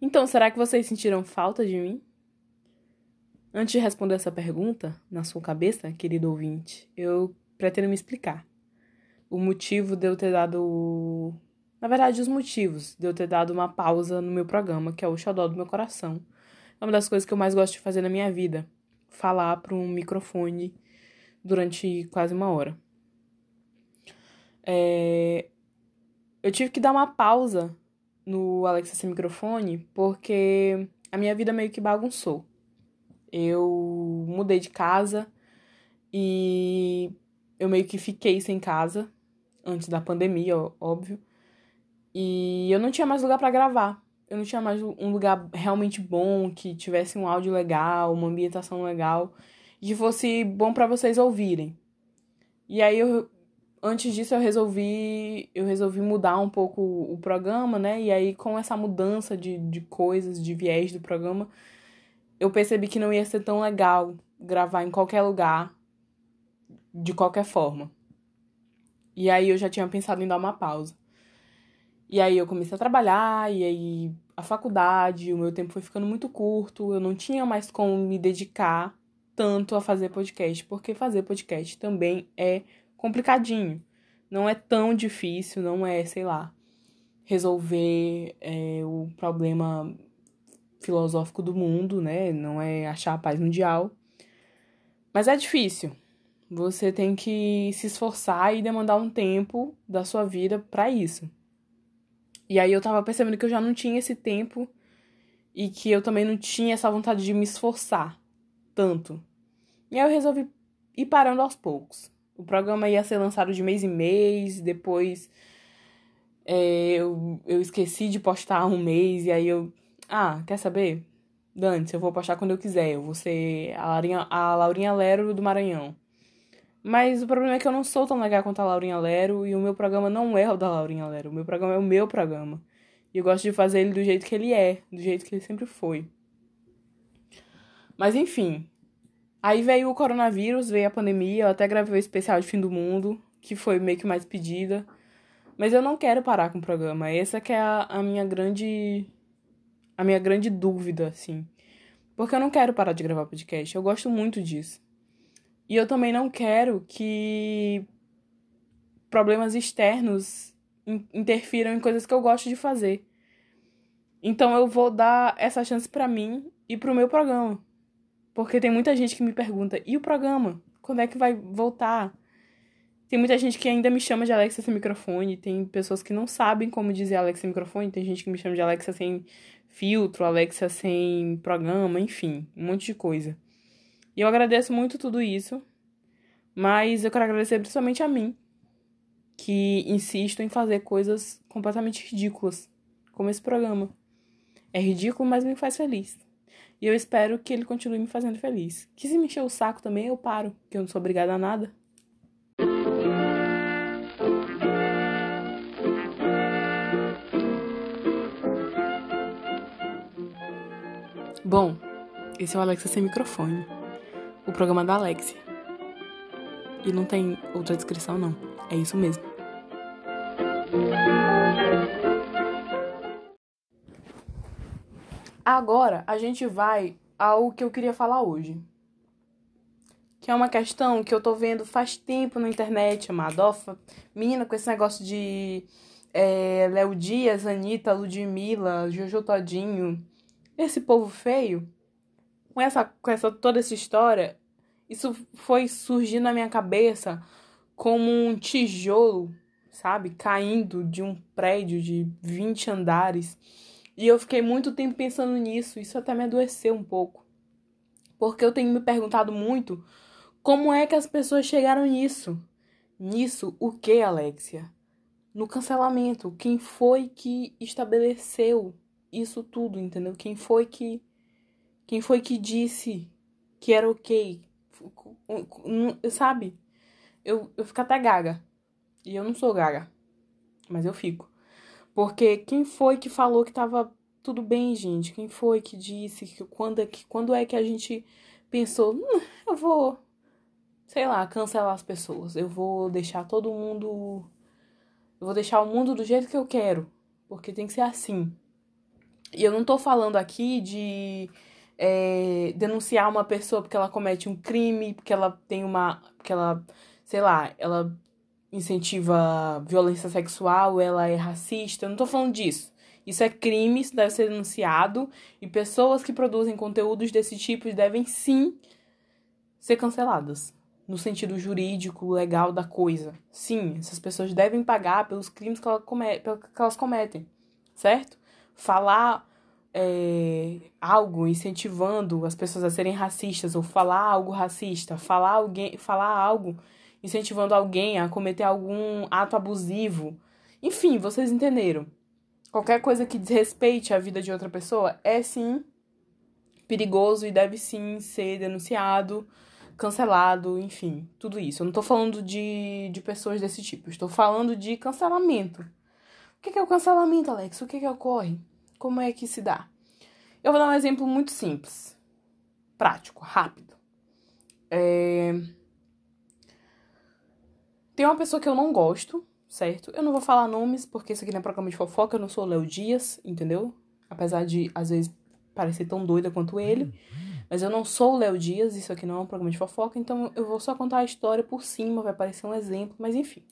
Então, será que vocês sentiram falta de mim? Antes de responder essa pergunta, na sua cabeça, querido ouvinte, eu pretendo me explicar. O motivo de eu ter dado. Na verdade, os motivos de eu ter dado uma pausa no meu programa, que é o Xodó do meu coração. É uma das coisas que eu mais gosto de fazer na minha vida. Falar para um microfone durante quase uma hora. É... Eu tive que dar uma pausa no Alexa sem microfone porque a minha vida meio que bagunçou. Eu mudei de casa e eu meio que fiquei sem casa antes da pandemia, óbvio. E eu não tinha mais lugar para gravar. Eu não tinha mais um lugar realmente bom, que tivesse um áudio legal, uma ambientação legal, e que fosse bom para vocês ouvirem. E aí eu antes disso eu resolvi eu resolvi mudar um pouco o programa, né? E aí com essa mudança de, de coisas, de viés do programa, eu percebi que não ia ser tão legal gravar em qualquer lugar, de qualquer forma. E aí eu já tinha pensado em dar uma pausa. E aí eu comecei a trabalhar, e aí a faculdade, o meu tempo foi ficando muito curto, eu não tinha mais como me dedicar tanto a fazer podcast, porque fazer podcast também é complicadinho. Não é tão difícil, não é, sei lá, resolver é, o problema filosófico do mundo, né? Não é achar a paz mundial. Mas é difícil. Você tem que se esforçar e demandar um tempo da sua vida para isso. E aí eu tava percebendo que eu já não tinha esse tempo e que eu também não tinha essa vontade de me esforçar tanto. E aí eu resolvi ir parando aos poucos. O programa ia ser lançado de mês em mês, depois é, eu, eu esqueci de postar um mês, e aí eu. Ah, quer saber? Dante, eu vou postar quando eu quiser. Eu vou ser a Laurinha, a Laurinha Lero do Maranhão. Mas o problema é que eu não sou tão legal quanto a Laurinha Lero e o meu programa não é o da Laurinha Lero. O meu programa é o meu programa. E eu gosto de fazer ele do jeito que ele é, do jeito que ele sempre foi. Mas enfim, Aí veio o coronavírus, veio a pandemia, eu até gravei o especial de fim do mundo, que foi meio que mais pedida. Mas eu não quero parar com o programa. Essa que é a, a minha grande a minha grande dúvida, assim. Porque eu não quero parar de gravar podcast. Eu gosto muito disso. E eu também não quero que problemas externos interfiram em coisas que eu gosto de fazer. Então eu vou dar essa chance para mim e pro meu programa. Porque tem muita gente que me pergunta: e o programa? Quando é que vai voltar? Tem muita gente que ainda me chama de Alexa sem microfone. Tem pessoas que não sabem como dizer Alexa sem microfone. Tem gente que me chama de Alexa sem filtro, Alexa sem programa, enfim, um monte de coisa. E eu agradeço muito tudo isso. Mas eu quero agradecer principalmente a mim, que insisto em fazer coisas completamente ridículas, como esse programa. É ridículo, mas me faz feliz. E eu espero que ele continue me fazendo feliz. Que se me encher o saco também, eu paro, que eu não sou obrigada a nada. Bom, esse é o Alexa sem microfone. O programa da Alexia. E não tem outra descrição, não. É isso mesmo. Agora a gente vai ao que eu queria falar hoje. Que é uma questão que eu tô vendo faz tempo na internet, Amadofa. Menina, com esse negócio de é, Léo Dias, Anitta, Ludmilla, Jojo Todinho. Esse povo feio. Com essa, com essa toda essa história, isso foi surgir na minha cabeça como um tijolo, sabe? Caindo de um prédio de 20 andares e eu fiquei muito tempo pensando nisso, isso até me adoeceu um pouco. Porque eu tenho me perguntado muito como é que as pessoas chegaram nisso. Nisso, o que, Alexia? No cancelamento. Quem foi que estabeleceu isso tudo, entendeu? Quem foi que. Quem foi que disse que era ok? Sabe? Eu, eu fico até gaga. E eu não sou gaga. Mas eu fico. Porque quem foi que falou que tava tudo bem, gente? Quem foi que disse que quando é que, quando é que a gente pensou, hum, eu vou, sei lá, cancelar as pessoas. Eu vou deixar todo mundo eu vou deixar o mundo do jeito que eu quero, porque tem que ser assim. E eu não tô falando aqui de é, denunciar uma pessoa porque ela comete um crime, porque ela tem uma. porque ela, sei lá, ela incentiva violência sexual, ela é racista. Eu não tô falando disso. Isso é crime, isso deve ser denunciado. E pessoas que produzem conteúdos desse tipo devem sim ser canceladas. No sentido jurídico, legal da coisa. Sim, essas pessoas devem pagar pelos crimes que, ela que elas cometem. Certo? Falar é, algo incentivando as pessoas a serem racistas ou falar algo racista, falar alguém, falar algo incentivando alguém a cometer algum ato abusivo. Enfim, vocês entenderam. Qualquer coisa que desrespeite a vida de outra pessoa é sim perigoso e deve sim ser denunciado, cancelado, enfim, tudo isso. Eu não tô falando de, de pessoas desse tipo, estou falando de cancelamento. O que é o cancelamento, Alex? O que, que ocorre? Como é que se dá? Eu vou dar um exemplo muito simples, prático, rápido. É... Tem uma pessoa que eu não gosto, certo? Eu não vou falar nomes, porque isso aqui não é programa de fofoca, eu não sou o Léo Dias, entendeu? Apesar de, às vezes, parecer tão doida quanto ele. Mas eu não sou o Léo Dias, isso aqui não é um programa de fofoca, então eu vou só contar a história por cima, vai parecer um exemplo, mas enfim.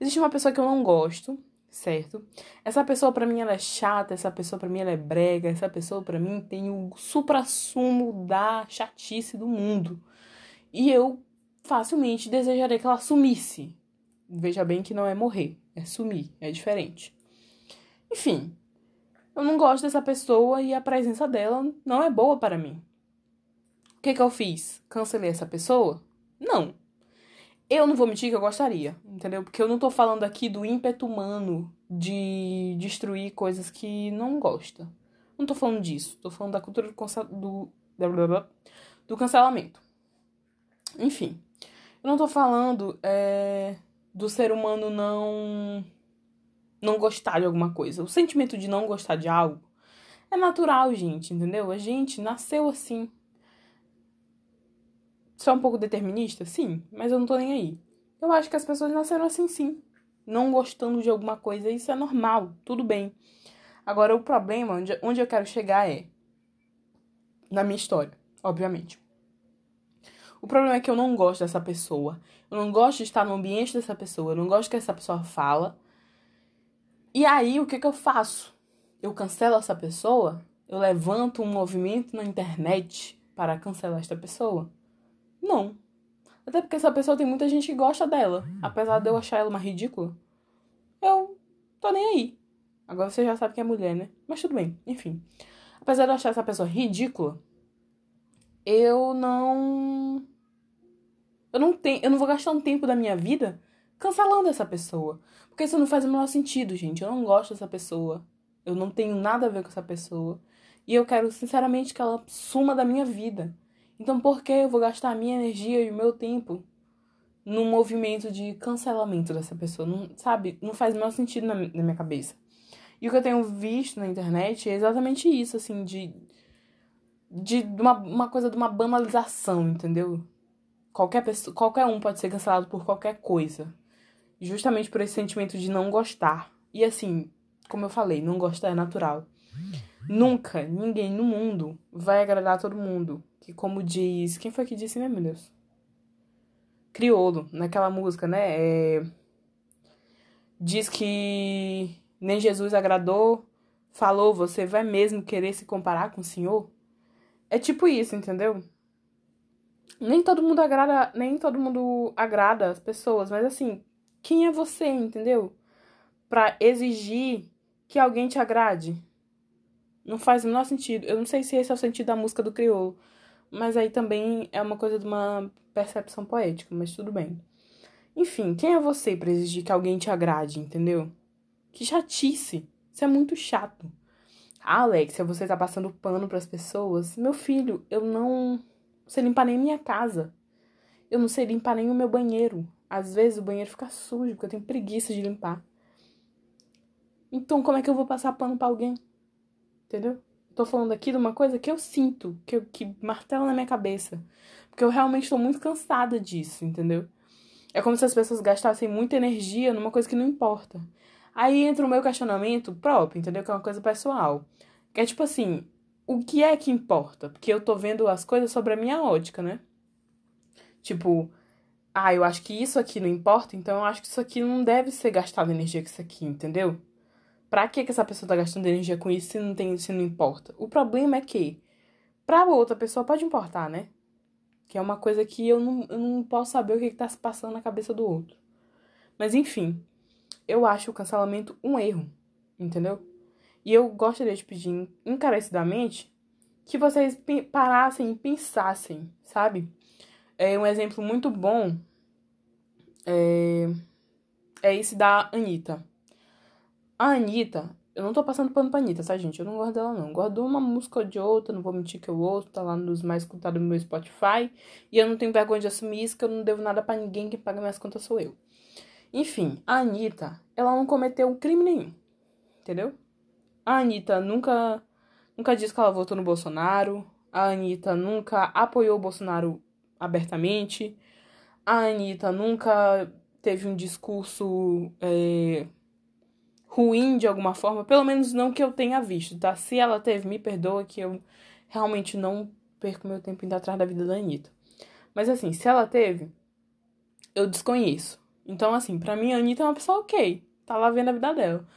Existe uma pessoa que eu não gosto, certo? Essa pessoa para mim ela é chata, essa pessoa para mim ela é brega, essa pessoa para mim tem o suprassumo da chatice do mundo. E eu facilmente desejaria que ela sumisse. Veja bem que não é morrer, é sumir, é diferente. Enfim, eu não gosto dessa pessoa e a presença dela não é boa para mim. O que que eu fiz? Cancelei essa pessoa? Não. Eu não vou mentir que eu gostaria, entendeu? Porque eu não tô falando aqui do ímpeto humano de destruir coisas que não gosta. Não tô falando disso. Tô falando da cultura do, do, do cancelamento. Enfim. Eu não tô falando é, do ser humano não não gostar de alguma coisa. O sentimento de não gostar de algo é natural, gente, entendeu? A gente nasceu assim. Só um pouco determinista? Sim, mas eu não tô nem aí. Eu acho que as pessoas nasceram assim sim. Não gostando de alguma coisa, isso é normal, tudo bem. Agora, o problema, onde, onde eu quero chegar é. Na minha história, obviamente. O problema é que eu não gosto dessa pessoa. Eu não gosto de estar no ambiente dessa pessoa. Eu não gosto que essa pessoa fala. E aí, o que, que eu faço? Eu cancelo essa pessoa? Eu levanto um movimento na internet para cancelar esta pessoa? Não. Até porque essa pessoa tem muita gente que gosta dela. Apesar de eu achar ela uma ridícula. Eu tô nem aí. Agora você já sabe que é mulher, né? Mas tudo bem, enfim. Apesar de eu achar essa pessoa ridícula, eu não. Eu não tenho. Eu não vou gastar um tempo da minha vida cancelando essa pessoa. Porque isso não faz o menor sentido, gente. Eu não gosto dessa pessoa. Eu não tenho nada a ver com essa pessoa. E eu quero, sinceramente, que ela suma da minha vida. Então por que eu vou gastar a minha energia e o meu tempo num movimento de cancelamento dessa pessoa? Não, sabe? Não faz o menor sentido na, na minha cabeça. E o que eu tenho visto na internet é exatamente isso, assim, de. De uma, uma coisa de uma banalização, entendeu? Qualquer, pessoa, qualquer um pode ser cancelado por qualquer coisa. Justamente por esse sentimento de não gostar. E assim, como eu falei, não gostar é natural. Nunca ninguém no mundo vai agradar todo mundo. Que como diz. Quem foi que disse, né, meu Deus? Criolo, naquela música, né? É... Diz que nem Jesus agradou, falou, você vai mesmo querer se comparar com o Senhor? É tipo isso, entendeu? Nem todo mundo agrada, nem todo mundo agrada as pessoas, mas assim, quem é você, entendeu? Para exigir que alguém te agrade. Não faz o menor sentido. Eu não sei se esse é o sentido da música do crioulo. Mas aí também é uma coisa de uma percepção poética, mas tudo bem. Enfim, quem é você para exigir que alguém te agrade, entendeu? Que chatice. Isso é muito chato. Ah, Alexia, você tá passando pano para as pessoas? Meu filho, eu não sei limpar nem minha casa. Eu não sei limpar nem o meu banheiro. Às vezes o banheiro fica sujo porque eu tenho preguiça de limpar. Então, como é que eu vou passar pano para alguém? Entendeu? Tô falando aqui de uma coisa que eu sinto, que, que martela na minha cabeça. Porque eu realmente tô muito cansada disso, entendeu? É como se as pessoas gastassem muita energia numa coisa que não importa. Aí entra o meu questionamento próprio, entendeu? Que é uma coisa pessoal. Que é tipo assim, o que é que importa? Porque eu tô vendo as coisas sobre a minha ótica, né? Tipo, ah, eu acho que isso aqui não importa, então eu acho que isso aqui não deve ser gastado energia com isso aqui, entendeu? Pra que, que essa pessoa tá gastando energia com isso se não tem, se não importa? O problema é que, pra outra pessoa pode importar, né? Que é uma coisa que eu não, eu não posso saber o que, que tá se passando na cabeça do outro. Mas enfim, eu acho o cancelamento um erro, entendeu? E eu gostaria de pedir encarecidamente que vocês parassem e pensassem, sabe? É um exemplo muito bom é, é esse da Anitta. A Anitta, eu não tô passando pano pra Anitta, tá, gente? Eu não gosto dela, não. De uma música ou de outra, não vou mentir que eu ouço, tá lá nos mais escutados do meu Spotify. E eu não tenho vergonha de assumir isso, que eu não devo nada para ninguém, quem paga minhas contas sou eu. Enfim, a Anitta, ela não cometeu crime nenhum, entendeu? A Anitta nunca, nunca disse que ela votou no Bolsonaro. A Anitta nunca apoiou o Bolsonaro abertamente. A Anitta nunca teve um discurso é, ruim de alguma forma, pelo menos não que eu tenha visto, tá? Se ela teve, me perdoa que eu realmente não perco meu tempo indo atrás da vida da Anitta. Mas assim, se ela teve, eu desconheço. Então, assim, pra mim a Anitta é uma pessoa ok, tá lá vendo a vida dela.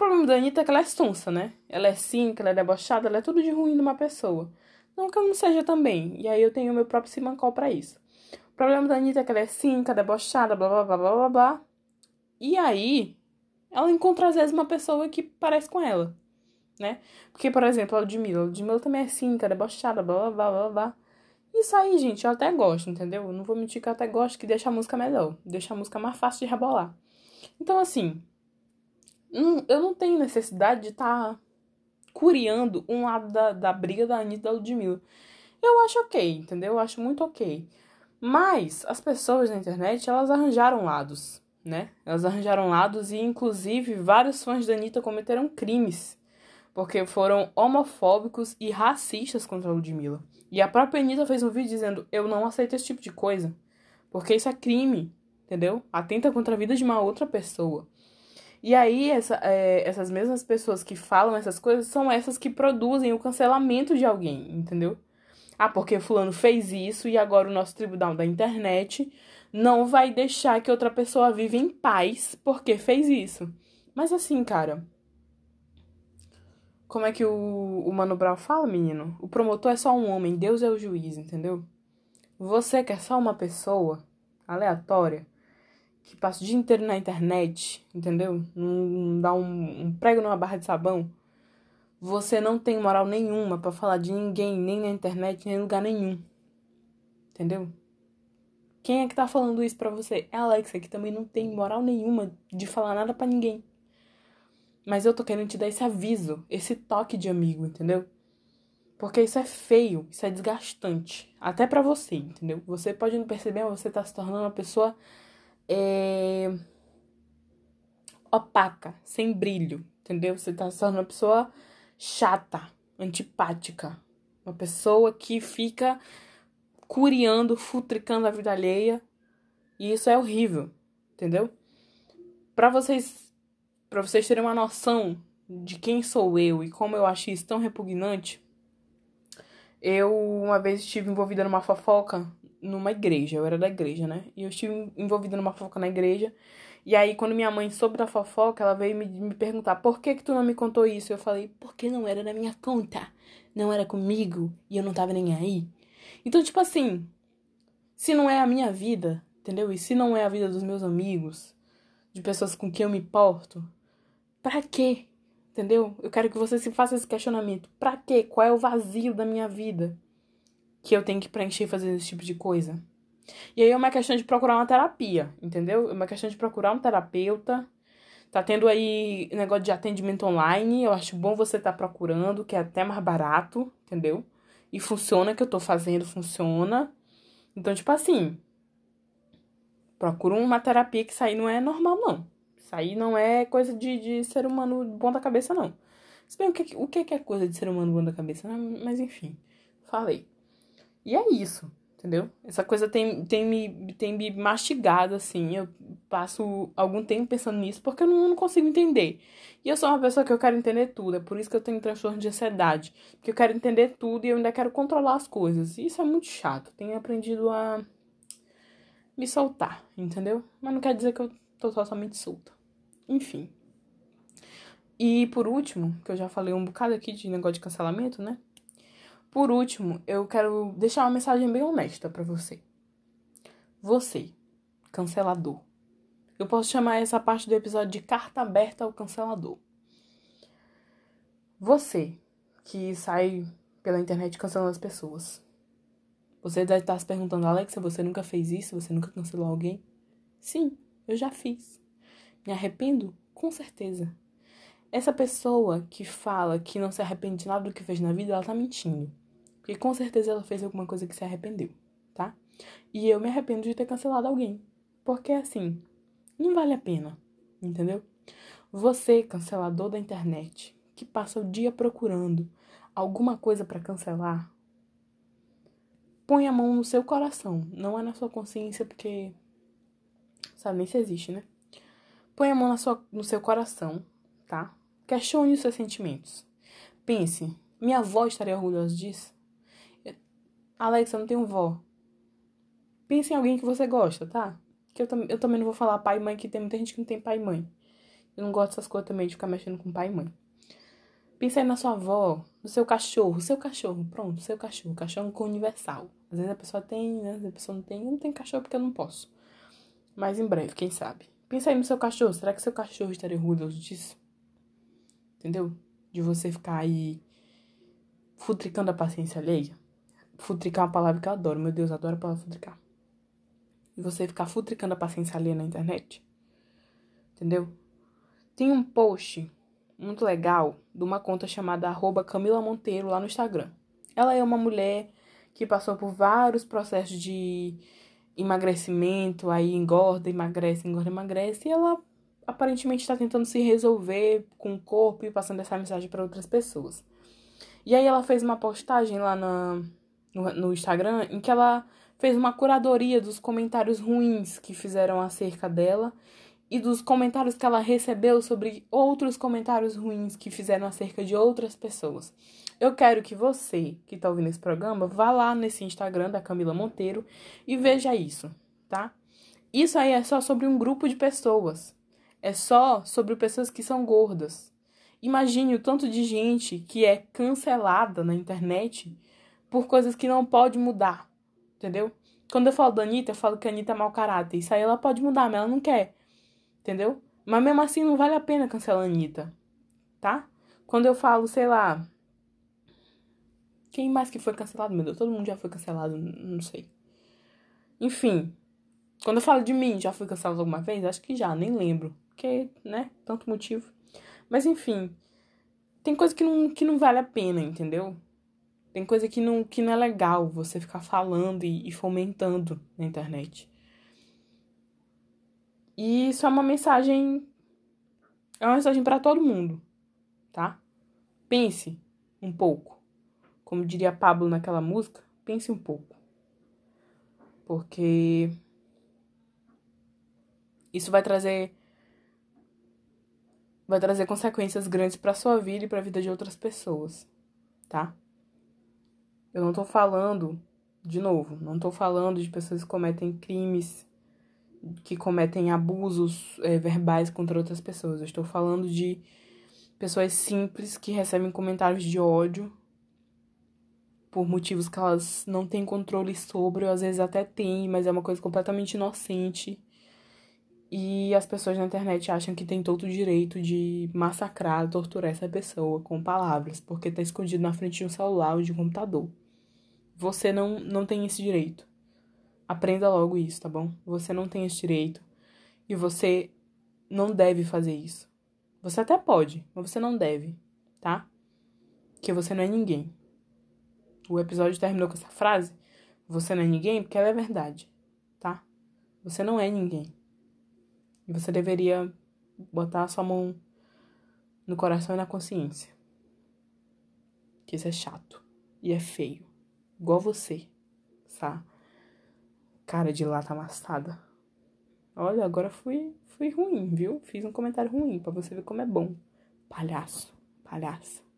Problema da Anitta é que ela é sonsa, né? Ela é cínica, ela é debochada, ela é tudo de ruim numa pessoa. Não que eu não seja também. E aí eu tenho meu próprio simancol para isso. O problema da Anitta é que ela é cínica, debochada, blá blá blá blá blá blá. E aí, ela encontra às vezes uma pessoa que parece com ela, né? Porque, por exemplo, a Ludmilla. A Ludmilla também é cínica, debochada, blá blá blá blá blá. Isso aí, gente, eu até gosto, entendeu? Eu não vou mentir que eu até gosto que deixa a música melhor. Deixa a música mais fácil de rebolar. Então, assim, eu não tenho necessidade de estar tá curiando um lado da, da briga da Anitta e da Ludmilla. Eu acho ok, entendeu? Eu acho muito ok. Mas as pessoas na internet, elas arranjaram lados, né? Elas arranjaram lados e, inclusive, vários fãs da Anitta cometeram crimes. Porque foram homofóbicos e racistas contra a Ludmilla. E a própria Anitta fez um vídeo dizendo: Eu não aceito esse tipo de coisa. Porque isso é crime, entendeu? Atenta contra a vida de uma outra pessoa. E aí, essa, é, essas mesmas pessoas que falam essas coisas são essas que produzem o cancelamento de alguém, entendeu? Ah, porque fulano fez isso e agora o nosso tribunal da internet não vai deixar que outra pessoa viva em paz porque fez isso. Mas assim, cara. Como é que o, o Mano Brown fala, menino? O promotor é só um homem, Deus é o juiz, entendeu? Você quer só uma pessoa aleatória que passa o dia inteiro na internet, entendeu? Não dá um, um prego numa barra de sabão. Você não tem moral nenhuma para falar de ninguém, nem na internet, nem em lugar nenhum. Entendeu? Quem é que tá falando isso pra você? É a Alexa, que também não tem moral nenhuma de falar nada para ninguém. Mas eu tô querendo te dar esse aviso, esse toque de amigo, entendeu? Porque isso é feio, isso é desgastante. Até para você, entendeu? Você pode não perceber, mas você tá se tornando uma pessoa é, opaca, sem brilho, entendeu? Você tá sendo uma pessoa chata, antipática, uma pessoa que fica curiando, futricando a vida alheia, e isso é horrível, entendeu? Para vocês para vocês terem uma noção de quem sou eu e como eu acho isso tão repugnante, eu uma vez estive envolvida numa fofoca numa igreja, eu era da igreja, né? E eu estive envolvida numa fofoca na igreja. E aí, quando minha mãe soube da fofoca, ela veio me, me perguntar por que que tu não me contou isso? Eu falei, porque não era na minha conta. Não era comigo e eu não tava nem aí. Então, tipo assim, se não é a minha vida, entendeu? E se não é a vida dos meus amigos, de pessoas com quem eu me porto, pra quê? Entendeu? Eu quero que você se faça esse questionamento. Pra quê? Qual é o vazio da minha vida? Que eu tenho que preencher fazendo esse tipo de coisa. E aí é uma questão de procurar uma terapia, entendeu? É uma questão de procurar um terapeuta. Tá tendo aí negócio de atendimento online, eu acho bom você estar tá procurando, que é até mais barato, entendeu? E funciona, que eu tô fazendo, funciona. Então, tipo assim, procura uma terapia que isso aí não é normal, não. Isso aí não é coisa de, de ser humano bom da cabeça, não. Se bem, o que, o que é coisa de ser humano bom da cabeça? Mas enfim, falei. E é isso, Entendeu? Essa coisa tem, tem, me, tem me mastigado, assim. Eu passo algum tempo pensando nisso porque eu não, não consigo entender. E eu sou uma pessoa que eu quero entender tudo. É por isso que eu tenho transtorno de ansiedade. Porque eu quero entender tudo e eu ainda quero controlar as coisas. E isso é muito chato. Tenho aprendido a me soltar, entendeu? Mas não quer dizer que eu tô totalmente solta. Enfim. E por último, que eu já falei um bocado aqui de negócio de cancelamento, né? Por último, eu quero deixar uma mensagem bem honesta para você. Você, cancelador. Eu posso chamar essa parte do episódio de carta aberta ao cancelador. Você que sai pela internet cancelando as pessoas. Você deve estar se perguntando, Alexa, você nunca fez isso? Você nunca cancelou alguém? Sim, eu já fiz. Me arrependo? Com certeza. Essa pessoa que fala que não se arrepende de nada do que fez na vida, ela tá mentindo. Porque com certeza ela fez alguma coisa que se arrependeu, tá? E eu me arrependo de ter cancelado alguém. Porque assim, não vale a pena, entendeu? Você, cancelador da internet, que passa o dia procurando alguma coisa para cancelar, põe a mão no seu coração, não é na sua consciência, porque sabe nem se existe, né? Põe a mão na sua, no seu coração, tá? Questione os seus sentimentos. Pense, minha avó estaria orgulhosa disso? Alexa, não tenho vó. Pense em alguém que você gosta, tá? Que eu, eu também não vou falar pai e mãe, que tem muita gente que não tem pai e mãe. Eu não gosto dessas coisas também de ficar mexendo com pai e mãe. Pense aí na sua avó, no seu cachorro, seu cachorro, pronto, seu cachorro. Cachorro com universal. Às vezes a pessoa tem, né? Às vezes a pessoa não tem. Eu não tenho cachorro porque eu não posso. Mas em breve, quem sabe. Pense aí no seu cachorro. Será que seu cachorro estaria orgulhoso disso? Entendeu? De você ficar aí futricando a paciência alheia. Futricar é uma palavra que eu adoro. Meu Deus, adoro a palavra futricar. E você ficar futricando a paciência alheia na internet. Entendeu? Tem um post muito legal de uma conta chamada arroba Camila Monteiro lá no Instagram. Ela é uma mulher que passou por vários processos de emagrecimento, aí engorda, emagrece, engorda, emagrece, e ela aparentemente está tentando se resolver com o corpo e passando essa mensagem para outras pessoas. E aí ela fez uma postagem lá na, no, Instagram em que ela fez uma curadoria dos comentários ruins que fizeram acerca dela e dos comentários que ela recebeu sobre outros comentários ruins que fizeram acerca de outras pessoas. Eu quero que você, que está ouvindo esse programa, vá lá nesse Instagram da Camila Monteiro e veja isso, tá? Isso aí é só sobre um grupo de pessoas. É só sobre pessoas que são gordas. Imagine o tanto de gente que é cancelada na internet por coisas que não pode mudar, entendeu? Quando eu falo da Anitta, eu falo que a Anitta é mau caráter. Isso aí ela pode mudar, mas ela não quer, entendeu? Mas mesmo assim não vale a pena cancelar a Anitta, tá? Quando eu falo, sei lá. Quem mais que foi cancelado, meu Deus? Todo mundo já foi cancelado, não sei. Enfim, quando eu falo de mim, já fui cancelado alguma vez? Acho que já, nem lembro. Porque, né? Tanto motivo. Mas enfim, tem coisa que não, que não vale a pena, entendeu? Tem coisa que não, que não é legal você ficar falando e, e fomentando na internet. E isso é uma mensagem. É uma mensagem para todo mundo, tá? Pense um pouco. Como diria Pablo naquela música, pense um pouco. Porque isso vai trazer vai trazer consequências grandes para sua vida e para a vida de outras pessoas, tá? Eu não tô falando, de novo, não tô falando de pessoas que cometem crimes, que cometem abusos é, verbais contra outras pessoas. Eu estou falando de pessoas simples que recebem comentários de ódio por motivos que elas não têm controle sobre, ou às vezes até têm, mas é uma coisa completamente inocente. E as pessoas na internet acham que tem todo o direito de massacrar, torturar essa pessoa com palavras, porque tá escondido na frente de um celular ou de um computador. Você não, não tem esse direito. Aprenda logo isso, tá bom? Você não tem esse direito. E você não deve fazer isso. Você até pode, mas você não deve, tá? Que você não é ninguém. O episódio terminou com essa frase. Você não é ninguém porque ela é verdade, tá? Você não é ninguém. E você deveria botar a sua mão no coração e na consciência. Que isso é chato e é feio igual você, tá? Cara de lata amassada. Olha, agora fui, fui ruim, viu? Fiz um comentário ruim pra você ver como é bom. Palhaço, palhaço.